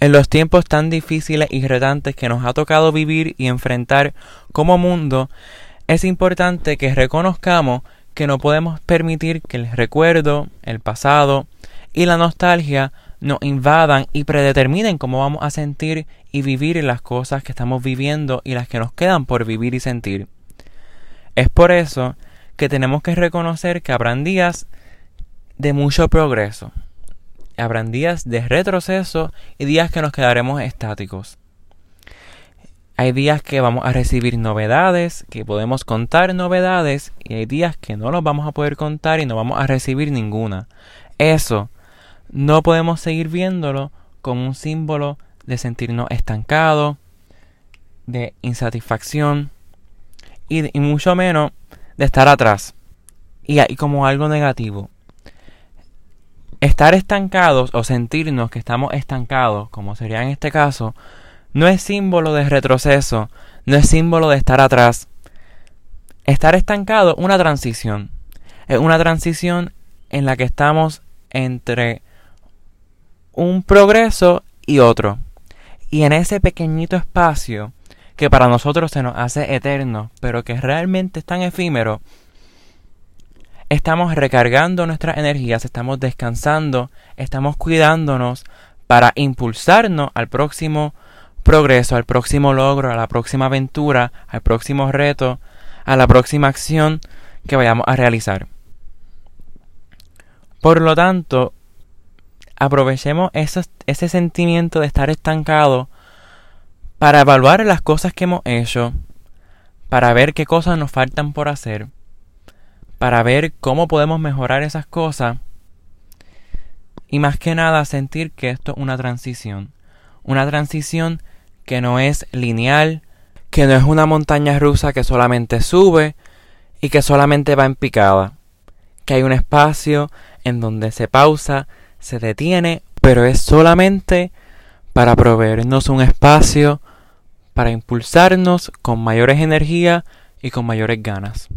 En los tiempos tan difíciles y retantes que nos ha tocado vivir y enfrentar como mundo, es importante que reconozcamos que no podemos permitir que el recuerdo, el pasado y la nostalgia nos invadan y predeterminen cómo vamos a sentir y vivir las cosas que estamos viviendo y las que nos quedan por vivir y sentir. Es por eso que tenemos que reconocer que habrán días de mucho progreso, habrán días de retroceso y días que nos quedaremos estáticos. Hay días que vamos a recibir novedades, que podemos contar novedades, y hay días que no los vamos a poder contar y no vamos a recibir ninguna. Eso no podemos seguir viéndolo como un símbolo de sentirnos estancados, de insatisfacción y, mucho menos de estar atrás y, y como algo negativo. Estar estancados o sentirnos que estamos estancados, como sería en este caso, no es símbolo de retroceso, no es símbolo de estar atrás. Estar estancado es una transición. Es una transición en la que estamos entre un progreso y otro. Y en ese pequeñito espacio que para nosotros se nos hace eterno, pero que realmente es tan efímero, estamos recargando nuestras energías, estamos descansando, estamos cuidándonos para impulsarnos al próximo progreso, al próximo logro, a la próxima aventura, al próximo reto, a la próxima acción que vayamos a realizar. Por lo tanto, aprovechemos ese sentimiento de estar estancado para evaluar las cosas que hemos hecho, para ver qué cosas nos faltan por hacer, para ver cómo podemos mejorar esas cosas y más que nada sentir que esto es una transición, una transición que no es lineal, que no es una montaña rusa que solamente sube y que solamente va en picada, que hay un espacio en donde se pausa, se detiene, pero es solamente para proveernos un espacio para impulsarnos con mayores energías y con mayores ganas.